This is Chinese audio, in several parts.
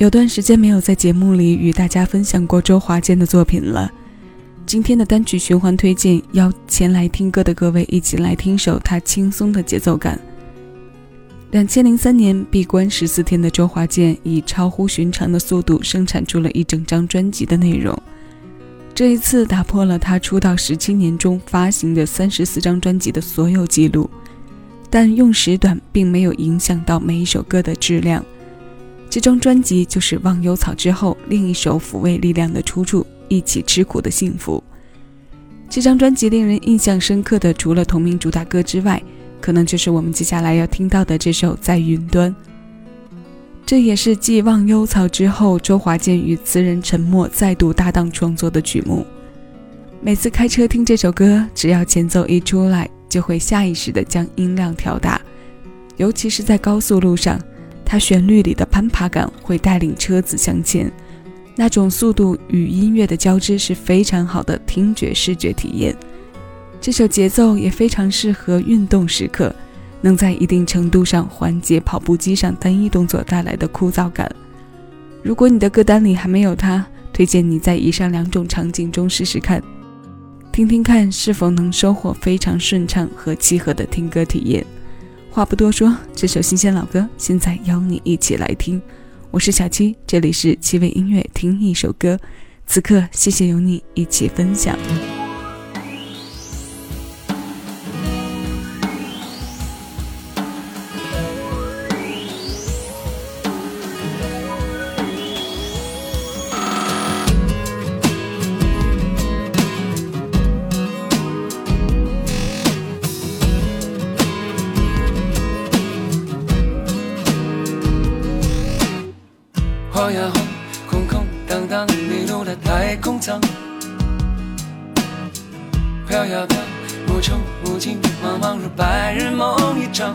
有段时间没有在节目里与大家分享过周华健的作品了。今天的单曲循环推荐，邀前来听歌的各位一起来听首他轻松的节奏感。两千零三年闭关十四天的周华健，以超乎寻常的速度生产出了一整张专辑的内容。这一次打破了他出道十七年中发行的三十四张专辑的所有记录，但用时短并没有影响到每一首歌的质量。这张专辑就是《忘忧草》之后另一首抚慰力量的出处，《一起吃苦的幸福》。这张专辑令人印象深刻的，除了同名主打歌之外，可能就是我们接下来要听到的这首《在云端》。这也是继《忘忧草》之后，周华健与词人陈默再度搭档创作的曲目。每次开车听这首歌，只要前奏一出来，就会下意识地将音量调大，尤其是在高速路上。它旋律里的攀爬感会带领车子向前，那种速度与音乐的交织是非常好的听觉视觉体验。这首节奏也非常适合运动时刻，能在一定程度上缓解跑步机上单一动作带来的枯燥感。如果你的歌单里还没有它，推荐你在以上两种场景中试试看，听听看是否能收获非常顺畅和契合的听歌体验。话不多说，这首新鲜老歌现在邀你一起来听。我是小七，这里是七味音乐，听一首歌。此刻，谢谢有你一起分享。晃呀晃，空空荡荡，迷路的太空舱。飘呀飘，无穷无尽，茫茫如白日梦一场。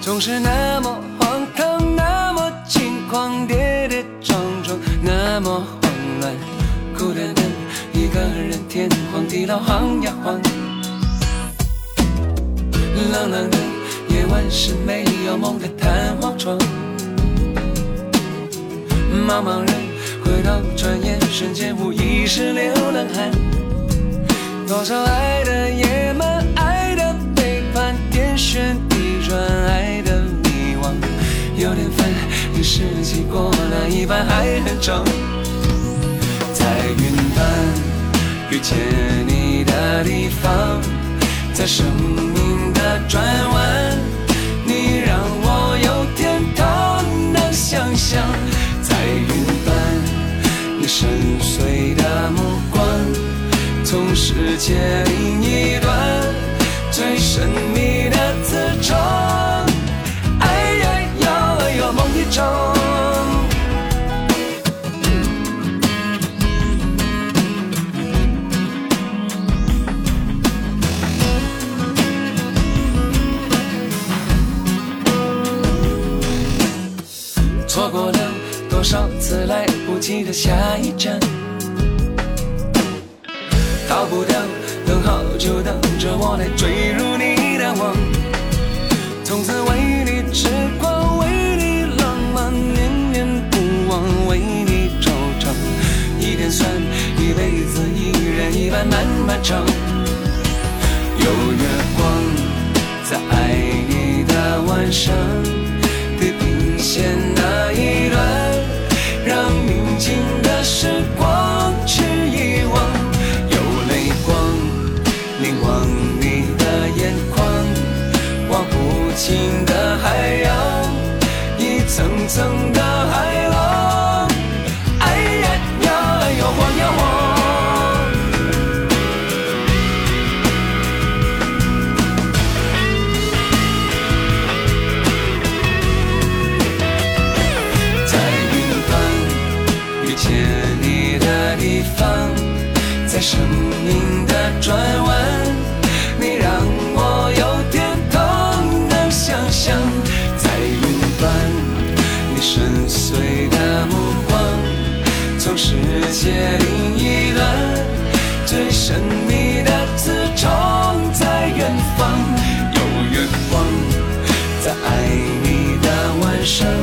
总是那么荒唐，那么轻狂，跌跌撞撞，那么慌乱，孤单单一个人，天荒地老，晃呀晃。冷冷的夜晚是没有梦的弹簧床。茫茫人回头，转眼瞬间无疑是流浪汉。多少爱的野蛮，爱的背叛，天旋地转，爱的迷惘。有点烦，一世纪过了一半还很长。在云端遇见你的地方，在生命的转弯，世界另一端，最神秘的磁场。哎呀呀，有梦一场。错过了多少次来。不及的下一站，逃不掉，等好就等着我来坠入你的网。从此为你痴狂，为你浪漫，念念不忘，为你惆怅。一天算一辈子，一人一半，漫漫长。有月光，在爱你的晚上，世界另一端最神秘的磁场在远方有月光在爱你的晚上。